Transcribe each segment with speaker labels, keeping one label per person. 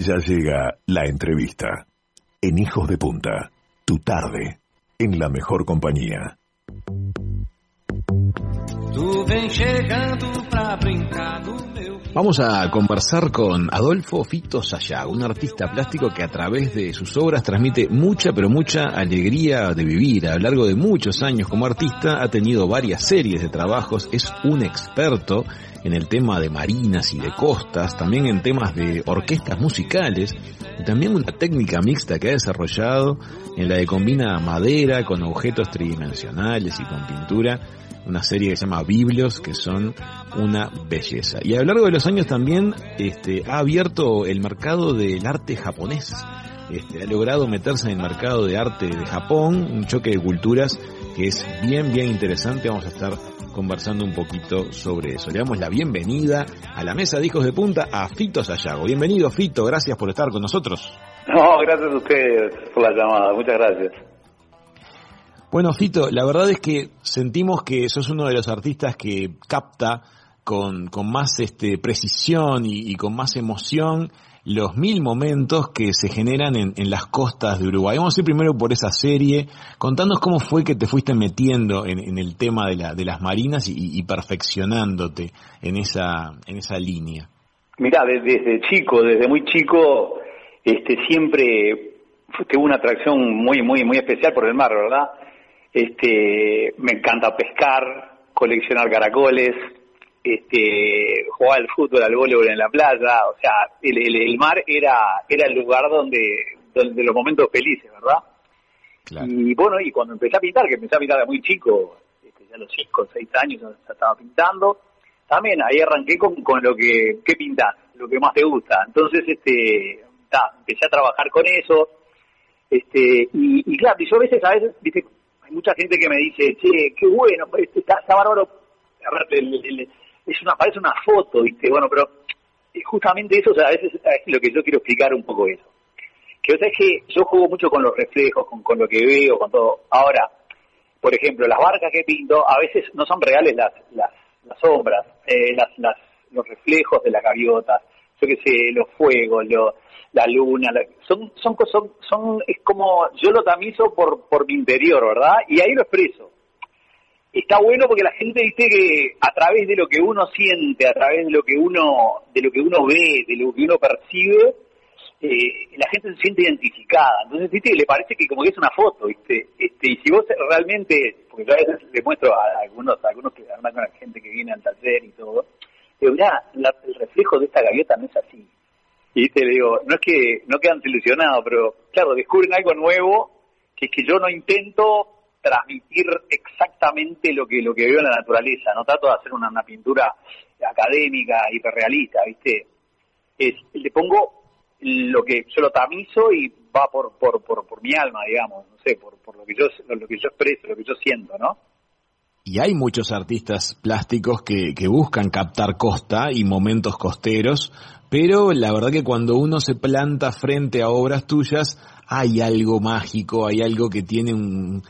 Speaker 1: Ya llega la entrevista. En Hijos de Punta, tu tarde, en la mejor compañía.
Speaker 2: Vamos a conversar con Adolfo Fito Sayago, un artista plástico que a través de sus obras transmite mucha, pero mucha alegría de vivir. A lo largo de muchos años como artista ha tenido varias series de trabajos, es un experto en el tema de marinas y de costas, también en temas de orquestas musicales y también una técnica mixta que ha desarrollado en la que combina madera con objetos tridimensionales y con pintura una serie que se llama Biblios, que son una belleza. Y a lo largo de los años también este, ha abierto el mercado del arte japonés. Este, ha logrado meterse en el mercado de arte de Japón, un choque de culturas que es bien, bien interesante. Vamos a estar conversando un poquito sobre eso. Le damos la bienvenida a la mesa de hijos de punta a Fito Sayago. Bienvenido Fito, gracias por estar con nosotros.
Speaker 3: No, gracias a ustedes por la llamada, muchas gracias.
Speaker 2: Bueno, Fito, la verdad es que sentimos que sos uno de los artistas que capta con, con más este, precisión y, con más emoción los mil momentos que se generan en, en, las costas de Uruguay. Vamos a ir primero por esa serie. Contanos cómo fue que te fuiste metiendo en, el tema de, la, de las marinas y, y, perfeccionándote en esa, en esa línea.
Speaker 3: Mirá, desde, desde chico, desde muy chico, este, siempre tuve una atracción muy, muy, muy especial por el mar, ¿verdad? Este, me encanta pescar, coleccionar caracoles, este, jugar al fútbol, al voleibol en la playa, o sea, el, el, mar era, era el lugar donde, donde los momentos felices, ¿verdad? Y bueno, y cuando empecé a pintar, que empecé a pintar de muy chico, este, ya a los 5 o 6 años ya estaba pintando, también ahí arranqué con, con lo que, ¿qué pintas? Lo que más te gusta. Entonces, este, ta, empecé a trabajar con eso, este, y, y claro, y yo a veces, a veces, viste, mucha gente que me dice, che, qué bueno, está, está bárbaro, a ver, es una, parece una foto, ¿viste? Bueno, pero justamente eso, o sea, a veces es lo que yo quiero explicar un poco eso. Que o es que yo juego mucho con los reflejos, con, con lo que veo, con todo. Ahora, por ejemplo, las barcas que pinto, a veces no son reales las, las, las sombras, eh, las, las, los reflejos de las gaviotas, yo qué sé, los fuegos, los la luna, son, son, es como, yo lo tamizo por, por mi interior, ¿verdad? Y ahí lo expreso. Está bueno porque la gente dice que a través de lo que uno siente, a través de lo que uno, de lo que uno ve, de lo que uno percibe, eh, la gente se siente identificada. Entonces, viste, le parece que como que es una foto, viste, este, y si vos realmente, porque yo a veces le muestro a algunos, a algunos que además con la gente que viene al taller y todo, digo, mirá, el reflejo de esta gaviota no es así y te digo, no es que no quedan ilusionados, pero claro, descubren algo nuevo, que es que yo no intento transmitir exactamente lo que lo que veo en la naturaleza, no trato de hacer una, pintura académica, hiperrealista, ¿viste? Es, le pongo lo que yo lo tamizo y va por por, por, por mi alma, digamos, no sé, por, por lo que yo lo que yo expreso, lo que yo siento, ¿no?
Speaker 2: Y hay muchos artistas plásticos que, buscan captar costa y momentos costeros pero la verdad que cuando uno se planta frente a obras tuyas, hay algo mágico, hay algo que tiene un,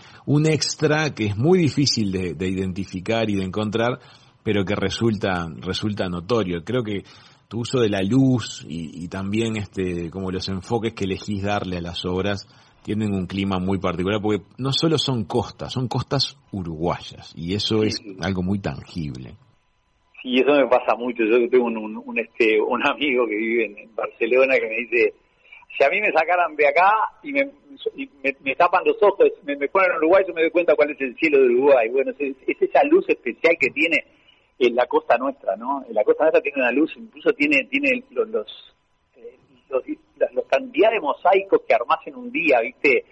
Speaker 2: extra que es muy difícil de, de, identificar y de encontrar, pero que resulta, resulta notorio. Creo que tu uso de la luz y, y también este, como los enfoques que elegís darle a las obras tienen un clima muy particular porque no solo son costas, son costas uruguayas y eso es algo muy tangible.
Speaker 3: Sí, eso me pasa mucho. Yo tengo un, un, este, un amigo que vive en, Barcelona que me dice, si a mí me sacaran de acá y me, me, tapan los ojos, me, ponen en Uruguay, yo me doy cuenta cuál es el cielo de Uruguay. Bueno, es, es esa luz especial que tiene en la costa nuestra, ¿no? En la costa nuestra tiene una luz, incluso tiene tiene los, los, los, cantidad de mosaicos que armas en un día, ¿viste?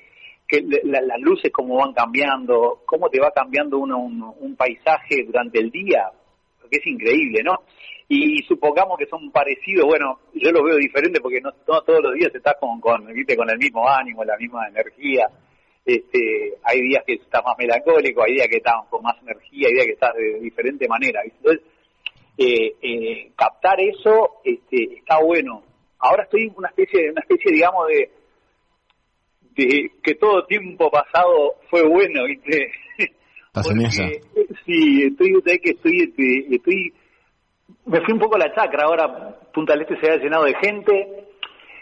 Speaker 3: que las luces cómo van cambiando, cómo te va cambiando uno un, un paisaje durante el día, que es increíble, ¿no? Y supongamos que son parecidos, bueno, yo los veo diferentes porque no, todos los días estás con, con, ¿viste? con el mismo ánimo, la misma energía. Este, hay días que estás más melancólico, hay días que estás con más energía, hay días que estás de diferente manera. Entonces, eh, eh, captar eso este, está bueno. Ahora estoy en una especie, una especie digamos, de, de que todo tiempo pasado fue bueno, ¿viste? Sí, estoy, que estoy, este, estoy, me fui un poco a la chacra, ahora Punta del Este se ha llenado de gente,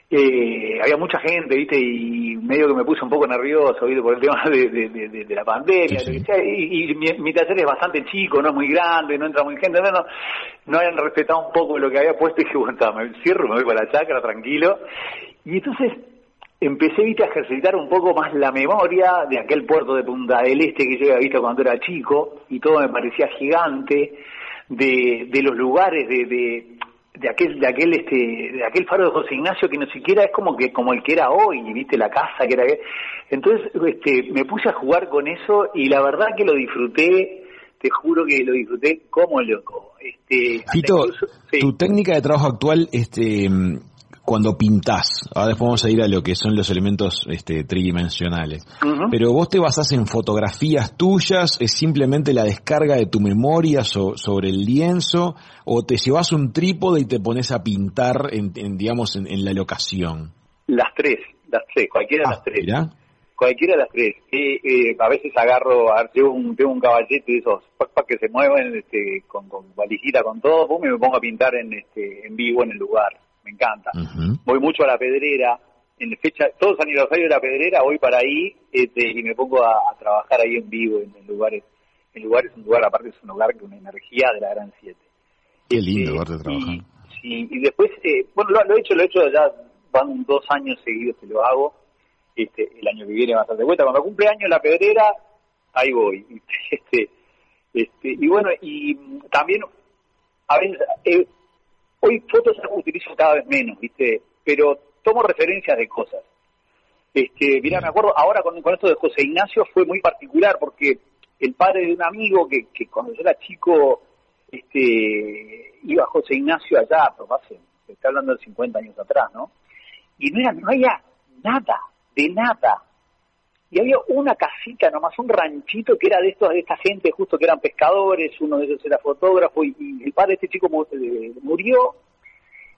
Speaker 3: eh, había mucha gente, ¿viste? Y medio que me puse un poco nervioso, ¿viste? Por el tema de, de, la pandemia. Y, mi, taller es bastante chico, no es muy grande, no entra muy gente. No, no, no habían respetado un poco lo que había puesto y dije, bueno, me cierro, me voy para la chacra, tranquilo. Y entonces empecé, ¿viste? A ejercitar un poco más la memoria de aquel puerto de Punta del Este que yo había visto cuando era chico y todo me parecía gigante, de, de los lugares, de de aquel de aquel este de aquel faro de José Ignacio que no siquiera es como que como el que era hoy viste la casa que era entonces este me puse a jugar con eso y la verdad que lo disfruté te juro que lo disfruté como loco. Este
Speaker 2: Fito, tu técnica de trabajo actual este cuando pintás, ahora después vamos a ir a lo que son los elementos este, tridimensionales, pero vos te basás en fotografías tuyas, es simplemente la descarga de tu memoria sobre el lienzo, o te llevas un trípode y te pones a pintar, en, digamos, en, la locación.
Speaker 3: Las tres, las tres, cualquiera de las ah, tres. Cualquiera de las tres. Eh, a veces agarro, tengo un, tengo un caballete de esos que se mueven este, con, con valijita, con todo, y me pongo a pintar en, este, en vivo en el lugar me encanta. Voy mucho a la pedrera, en fecha, todos los aniversarios de la pedrera voy para ahí este, y me pongo a, trabajar ahí en vivo en, lugares, en lugares, un lugar, aparte es un lugar con una energía de la Gran Siete.
Speaker 2: Qué lindo lugar de trabajar.
Speaker 3: Y, y después, eh, bueno, lo, he hecho, lo he hecho ya, van dos años seguidos que lo hago, este, el año que viene bastante vuelta. Cuando cumple año la pedrera, ahí voy. Este, este, y bueno, y también a veces eh, Hoy fotos utilizo cada vez menos, ¿viste? Pero tomo referencias de cosas. Este, mira, me acuerdo, ahora con, esto de José Ignacio fue muy particular porque el padre de un amigo que, que cuando yo era chico este, iba José Ignacio allá, pero hace, se está hablando de 50 años atrás, ¿no? Y no, era, no había nada, de nada. Y había una casita nomás, un ranchito que era de estos, de esta gente justo que eran pescadores, uno de ellos era fotógrafo y, el padre de este chico murió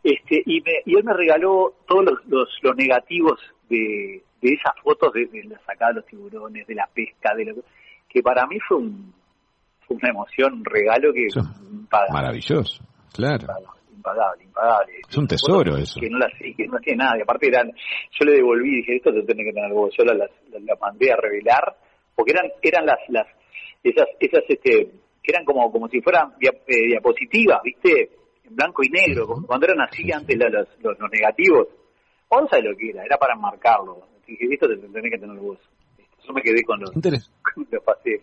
Speaker 3: este y, y él me regaló todos los, los, negativos de, de esas fotos de, la sacada de los tiburones, de la pesca, de lo, que para mí fue, un, fue una emoción, un regalo que...
Speaker 2: Maravilloso, claro
Speaker 3: impagable, impagable.
Speaker 2: Es un tesoro eso.
Speaker 3: Que no las que no tiene nada. Y aparte eran, yo le devolví, dije, esto te tiene que tener algo. Yo las, las, mandé a revelar, porque eran, eran las, las, esas, esas, este, que eran como, como si fueran eh, diapositivas, ¿viste? En blanco y negro, cuando eran así antes los, los, negativos. O no sabes lo que era, era para marcarlo. Dije, esto te tenés que tener vos. Yo me quedé con los, con los pasé.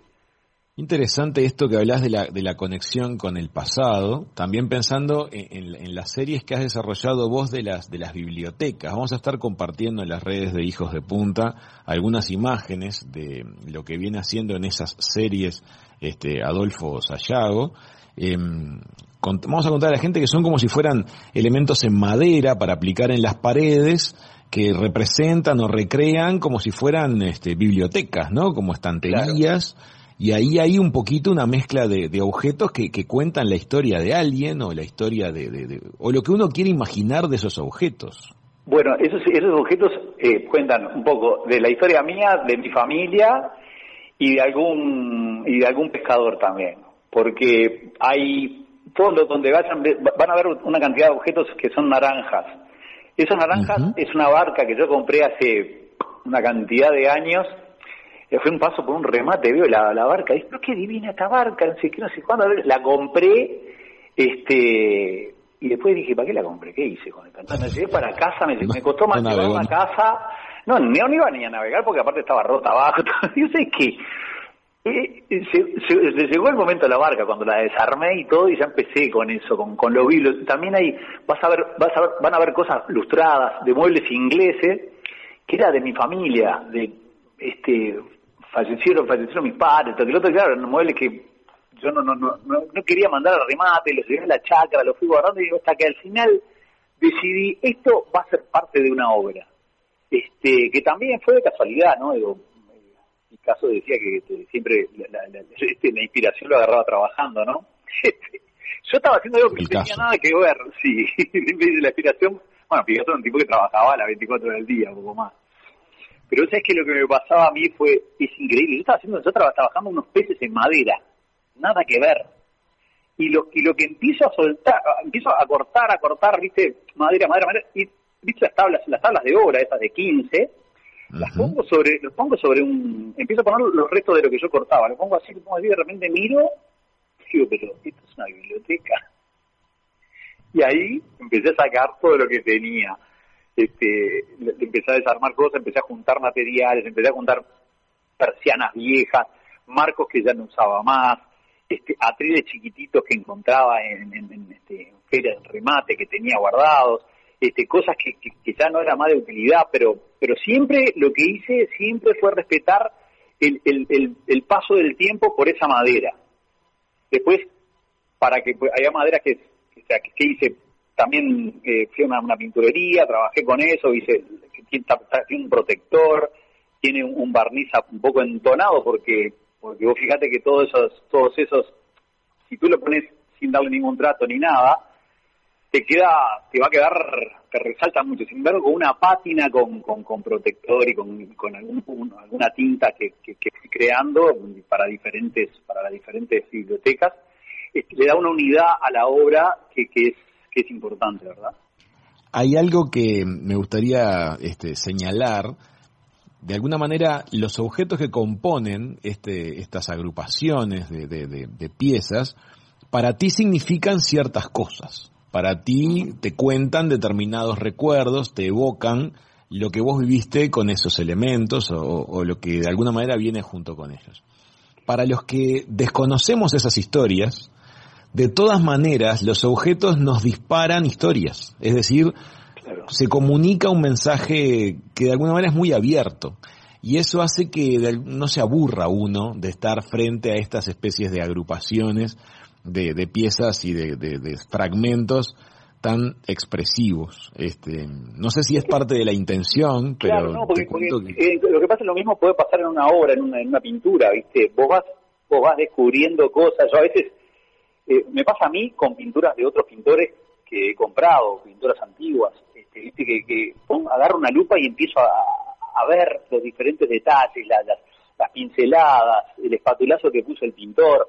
Speaker 2: Interesante esto que hablas de la, de la conexión con el pasado, también pensando en, las series que has desarrollado vos de las, de las bibliotecas. Vamos a estar compartiendo en las redes de Hijos de Punta algunas imágenes de lo que viene haciendo en esas series este, Adolfo Sayago. Em, vamos a contar a la gente que son como si fueran elementos en madera para aplicar en las paredes que representan o recrean como si fueran este, bibliotecas, ¿no? Como estanterías y ahí hay un poquito una mezcla de, objetos que, cuentan la historia de alguien o la historia de, o lo que uno quiere imaginar de esos objetos.
Speaker 3: Bueno, esos, esos objetos eh, cuentan un poco de la historia mía, de mi familia y de algún y de algún pescador también, porque hay todos donde vayan van a ver una cantidad de objetos que son naranjas. Esas naranjas es una barca que yo compré hace una cantidad de años fue un paso por un remate, veo la, la barca, y dije, pero qué divina esta barca, no sé qué, no sé cuándo, la compré, este, y después dije, ¿para qué la compré? ¿Qué hice con esta? Entonces me llevé para casa, me, me costó más llevar a casa, no, no, no iba ni a navegar porque aparte estaba rota abajo, yo sé que eh, se, llegó el momento de la barca cuando la desarmé y todo y ya empecé con eso, con, con los bilos. También hay, vas a ver, vas a ver, van a ver cosas lustradas de muebles ingleses que era de mi familia, de este fallecieron, fallecieron mis padres, todo el otro, claro, eran muebles que yo no, no, no, no, quería mandar al remate, los llevé a la chacra, los fui guardando y hasta que al final decidí, esto va a ser parte de una obra. Este, que también fue de casualidad, ¿no? Digo, mi caso decía que este, siempre la, la, este, la, inspiración lo agarraba trabajando, ¿no? Este, yo estaba haciendo algo que no tenía nada que ver, sí, la inspiración, bueno, Picasso era un tipo que trabajaba a las 24 horas del día, un poco más. Pero sabes que lo que me pasaba a mí fue, es increíble, yo estaba haciendo, yo estaba trabajando unos peces en madera, nada que ver. Y lo, y lo que empiezo a soltar, empiezo a cortar, a cortar, viste, madera, madera, madera, y viste las tablas, las tablas de obra, esas de 15, las pongo sobre, los pongo sobre un, empiezo a poner los restos de lo que yo cortaba, lo pongo así, lo pongo así, de repente miro, digo, pero esto es una biblioteca. Y ahí empecé a sacar todo lo que tenía. Este, empecé a desarmar cosas, empecé a juntar materiales, empecé a juntar persianas viejas, marcos que ya no usaba más, este, atriles chiquititos que encontraba en, este, ferias de remate que tenía guardados, este, cosas que, ya no era más de utilidad, pero, siempre lo que hice siempre fue respetar el, paso del tiempo por esa madera. Después, para que pues, haya madera que, que, que hice, también eh, fui a una, una, pinturería, trabajé con eso, hice, tiene, un protector, tiene un, barniz un poco entonado porque porque vos fíjate que todos esos todos esos si tú lo pones sin darle ningún trato ni nada te queda te va a quedar te resalta mucho. Sin embargo con una pátina con, con, protector y con, con algún, alguna tinta que, que, fui creando para diferentes para las diferentes bibliotecas este, le da una unidad a la obra que, que es es importante verdad
Speaker 2: hay algo que me gustaría este, señalar de alguna manera los objetos que componen este, estas agrupaciones de, piezas, para ti significan ciertas cosas. Para ti te cuentan determinados recuerdos, te evocan lo que vos viviste con esos elementos o, o lo que de alguna manera viene junto con ellos. Para los que desconocemos esas historias, de todas maneras los objetos nos disparan historias. Es decir, se comunica un mensaje que de alguna manera es muy abierto. Y eso hace que no se aburra uno de estar frente a estas especies de agrupaciones de, piezas y de, fragmentos tan expresivos. Este, no sé si es parte de la intención, pero
Speaker 3: no, porque, eh, lo que pasa es lo mismo puede pasar en una obra, en una, en una pintura, ¿viste? Vos vas, vos vas descubriendo cosas. Yo a veces eh, me pasa a mí con pinturas de otros pintores que he comprado, pinturas antiguas, este, que, que agarro una lupa y empiezo a, ver los diferentes detalles, las, las, pinceladas, el espatulazo que puso el pintor.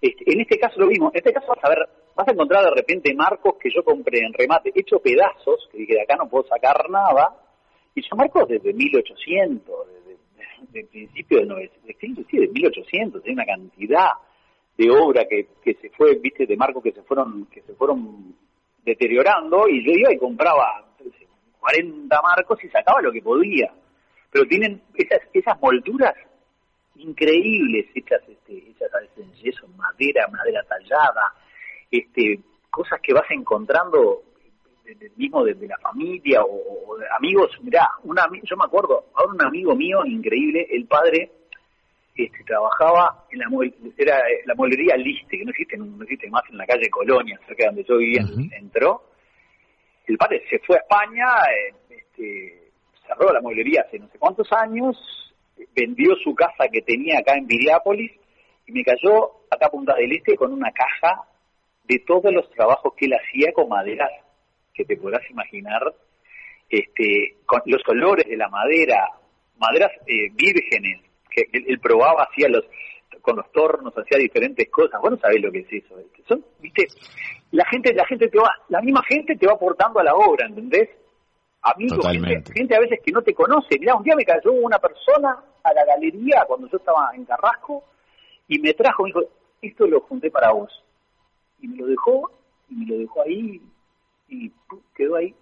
Speaker 3: Este, en este caso lo mismo, en este caso vas a ver, vas a encontrar de repente marcos que yo compré en remate, hecho pedazos, que dije de acá no puedo sacar nada, y son marcos desde 1800, desde, el principio del 900, sí, de 1800, hay una cantidad de obra que, que se fue, viste, de marcos que se fueron, que se fueron deteriorando y yo iba y compraba 40 marcos y sacaba lo que podía. Pero tienen esas, esas molduras increíbles hechas, este, hechas a en yeso, madera, madera tallada, este, cosas que vas encontrando mismo de, la familia o, de amigos. Mirá, una, yo me acuerdo, ahora un amigo mío increíble, el padre este, trabajaba en la era la molería Liste, que no existe, no existe más en la calle Colonia, cerca de donde yo vivía, entró. El padre se fue a España, eh, este, cerró la mueblería hace no sé cuántos años, vendió su casa que tenía acá en Viriápolis y me cayó acá a Punta del Este con una caja de todos los trabajos que él hacía con maderas que te podrás imaginar, este, con los colores de la madera, maderas eh, vírgenes, que él, probaba, hacía los con los tornos, hacía diferentes cosas. Vos no sabés lo que es eso. Son, viste, la gente, la gente te va, la misma gente te va aportando a la obra, ¿entendés? Amigos, gente, gente, a veces que no te conoce. Mirá, un día me cayó una persona a la galería cuando yo estaba en Carrasco y me trajo, me dijo, esto lo junté para vos. Y me lo dejó, y me lo dejó ahí, y quedó ahí.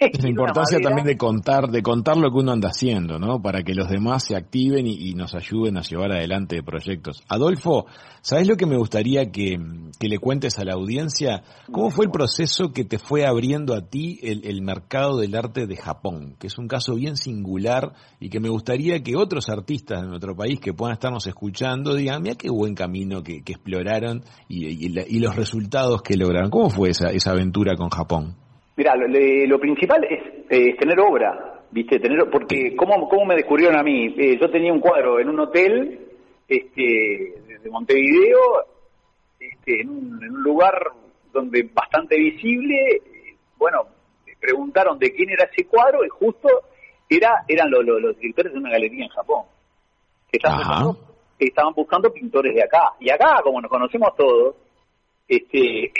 Speaker 2: La importancia también de contar, de contar lo que uno anda haciendo, ¿no? Para que los demás se activen y, nos ayuden a llevar adelante proyectos. Adolfo, ¿sabes lo que me gustaría que, le cuentes a la audiencia? ¿Cómo fue el proceso que te fue abriendo a ti el, mercado del arte de Japón? Que es un caso bien singular y que me gustaría que otros artistas de nuestro país que puedan estarnos escuchando digan, mira qué buen camino que, exploraron y, y, los resultados que lograron. ¿Cómo fue esa, esa aventura con Japón?
Speaker 3: Mira, lo, principal es, tener obra, ¿viste? Tener, porque, ¿cómo, cómo me descubrieron a mí? Eh, yo tenía un cuadro en un hotel este, de Montevideo, este, en, un, lugar donde bastante visible. Bueno, me preguntaron de quién era ese cuadro y justo era eran los directores de una galería en Japón. Que estaban, estaban buscando pintores de acá. Y acá, como nos conocemos todos, este,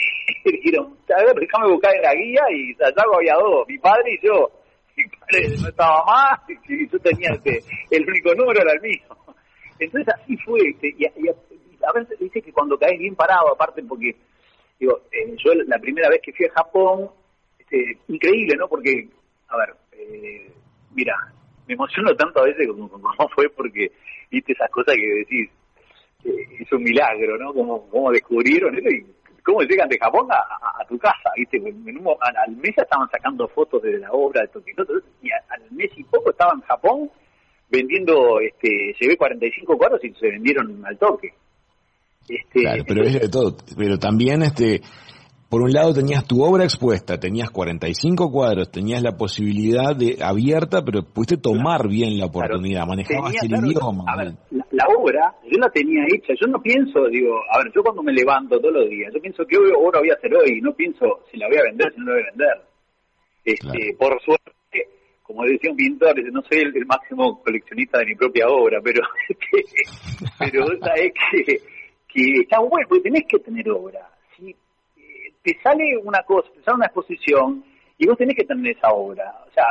Speaker 3: dijeron, a ver, déjame buscar en la guía y Sayago había dos, mi padre y yo. Mi padre no estaba más y yo tenía este, el único número era el mío. Entonces así fue, este, y, a veces dice que cuando caes bien parado, aparte porque, digo, eh, yo la primera vez que fui a Japón, este, increíble, ¿no? Porque, a ver, eh, mira, me emociono tanto a veces como, como fue porque viste esas cosas que decís, es un milagro, ¿no? Como, como descubrieron eso y cómo llegan de Japón a, tu casa, ¿viste? al, mes estaban sacando fotos de la obra de Tokio, y al mes y poco estaban en Japón vendiendo, este, llevé 45 cuadros y se vendieron al toque.
Speaker 2: Este, claro, pero es de todo, pero también este por un lado tenías tu obra expuesta, tenías 45 cuadros, tenías la posibilidad de abierta, pero pudiste tomar bien la oportunidad, manejabas el idioma.
Speaker 3: A ver, la, obra, yo la tenía hecha, yo no pienso, digo, a ver, yo cuando me levanto todos los días, yo pienso qué obra voy a hacer hoy, no pienso si la voy a vender, si no la voy a vender. Este, Por suerte, como decía un pintor, no soy el, máximo coleccionista de mi propia obra, pero, este, pero sabes que, que está bueno, porque tenés que tener obra te sale una cosa, te sale una exposición y vos tenés que tener esa obra. O sea,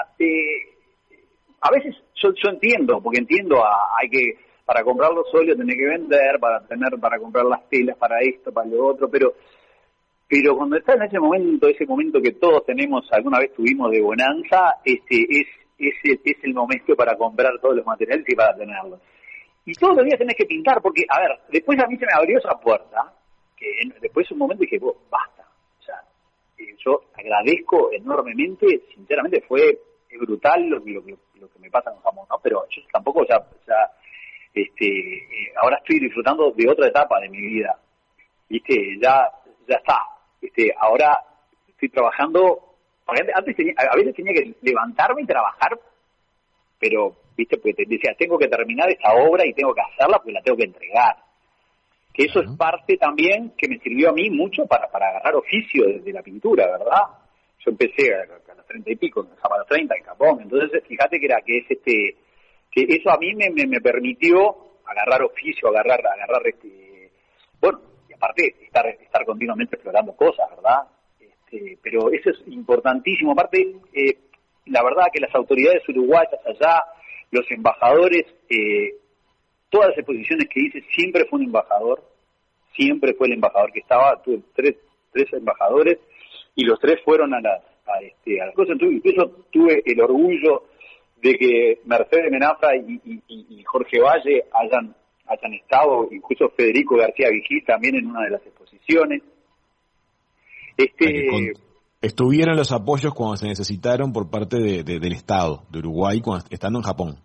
Speaker 3: a veces yo, yo entiendo, porque entiendo, a, hay que, para comprar los óleos tenés que vender, para tener, para comprar las telas, para esto, para lo otro, pero pero cuando estás en ese momento, ese momento que todos tenemos, alguna vez tuvimos de bonanza, este es, es, es el momento para comprar todos los materiales y para tenerlos. Y todos los días tenés que pintar, porque, a ver, después a mí se me abrió esa puerta, que después un momento dije, basta, yo agradezco enormemente, sinceramente fue brutal lo, lo, lo, que me pasa en Japón, ¿no? Pero yo tampoco ya, ya este, eh, ahora estoy disfrutando de otra etapa de mi vida, ¿viste? Ya, ya está, este, ahora estoy trabajando, antes tenía, a veces tenía que levantarme y trabajar, pero, ¿viste? Porque te decía, tengo que terminar esta obra y tengo que hacerla porque la tengo que entregar que eso es parte también que me sirvió a mí mucho para, para agarrar oficio de, la pintura, ¿verdad? Yo empecé a, los treinta y pico, a los treinta en Japón, entonces fíjate que era que es este, que eso a mí me, me, permitió agarrar oficio, agarrar, agarrar este, bueno, y aparte estar, estar continuamente explorando cosas, ¿verdad? Este, pero eso es importantísimo, aparte, eh, la verdad que las autoridades uruguayas allá, los embajadores, eh, todas las exposiciones que hice siempre fue un embajador, siempre fue el embajador que estaba, tuve tres, tres embajadores y los tres fueron a las, a este, a las cosas, incluso tuve el orgullo de que Mercedes Menafra y, Jorge Valle hayan, hayan estado, incluso Federico García Vigil también en una de las exposiciones.
Speaker 2: Este, estuvieron los apoyos cuando se necesitaron por parte del Estado de Uruguay cuando, estando en Japón.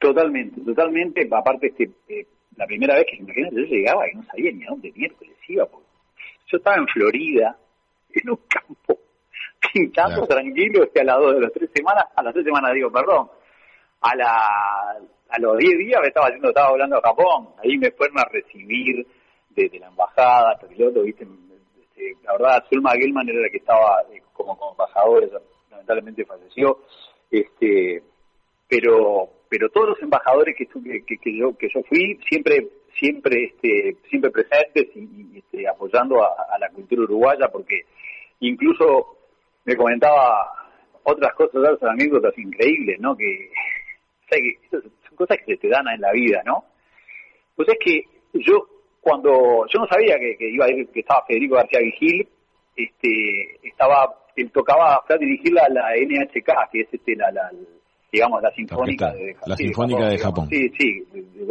Speaker 3: Totalmente, totalmente. Aparte, este, eh, la primera vez que imagínate, yo llegaba y no sabía ni a dónde miércoles iba. yo estaba en Florida, en un campo, pintando tranquilo, este, a las dos de las tres semanas, a las tres semanas digo, perdón, a la a los diez días me estaba haciendo, estaba hablando a Japón, ahí me fueron a recibir desde la embajada, piloto, viste, este, la verdad, Zulma Gelman era la que estaba eh, como, como embajador, lamentablemente falleció, este, pero pero todos los embajadores que, que, yo que yo fui siempre siempre este siempre presentes y, este, apoyando a, la cultura uruguaya porque incluso me comentaba otras cosas otras anécdotas increíbles no que, son cosas que se te dan en la vida no pues es que yo cuando yo no sabía que, iba a ir que estaba Federico García Vigil este estaba él tocaba a dirigir la, la NHK que es este la, la digamos, la sinfónica, de,
Speaker 2: la sinfónica de Japón.
Speaker 3: Sí, sí,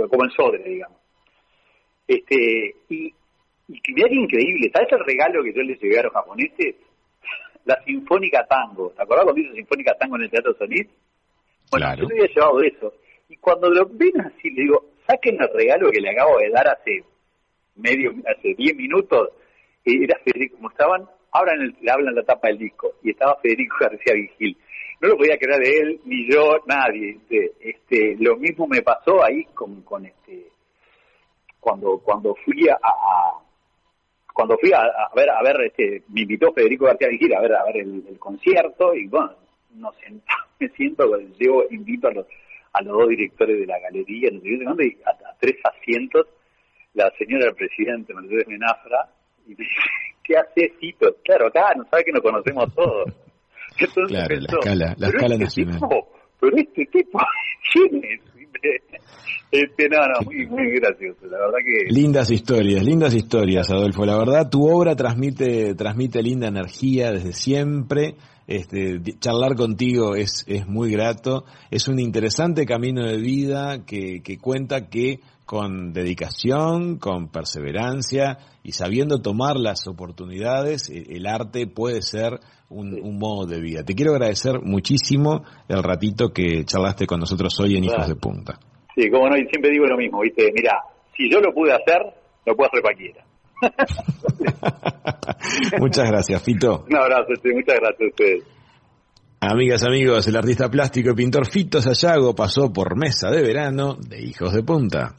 Speaker 3: como el Sodre, digamos. Este, y, y que increíble, ¿sabes el regalo que yo les llevé a los japoneses? La Sinfónica Tango, ¿te acordás cuando hizo Sinfónica Tango en el Teatro Solís? Bueno, yo le había llevado eso. Y cuando lo ven así, le digo, saquen el regalo que le acabo de dar hace medio, hace 10 minutos, y era Federico, como estaban, abran el, le hablan la tapa del disco, y estaba Federico García Vigil no lo podía creer de él, ni yo, nadie. Este, este, lo mismo me pasó ahí con, con este, cuando, cuando fui a, cuando fui a, ver, a ver, este, me invitó Federico García Vigil a ver, a ver el, concierto y bueno, no sé, me siento, yo invito a los, a los dos directores de la galería, no sé, a, a tres asientos, la señora presidente Mercedes Menafra Y dice, ¿qué hace Fito? Claro, acá no sabe que nos conocemos todos.
Speaker 2: Entonces claro, la escala, la escala este nacional.
Speaker 3: Tipo, pero este tipo, ¿quién es? Este.
Speaker 2: Lindas historias, lindas historias, Adolfo. La verdad, tu obra transmite, transmite linda energía desde siempre. Este, charlar contigo es, es muy grato. Es un interesante camino de vida que, que cuenta que con dedicación, con perseverancia y sabiendo tomar las oportunidades, e, el arte puede ser un, un, modo de vida. Te quiero agradecer muchísimo el ratito que charlaste con nosotros hoy en Hijos de Punta.
Speaker 3: Sí, como no, y siempre digo lo mismo, ¿viste? Mira, si yo lo pude hacer, lo puede hacer cualquiera.
Speaker 2: muchas gracias, Fito.
Speaker 3: Un abrazo, muchas gracias a ustedes.
Speaker 2: Amigas, amigos, el artista plástico y pintor Fito Sayago pasó por mesa de verano de Hijos de Punta.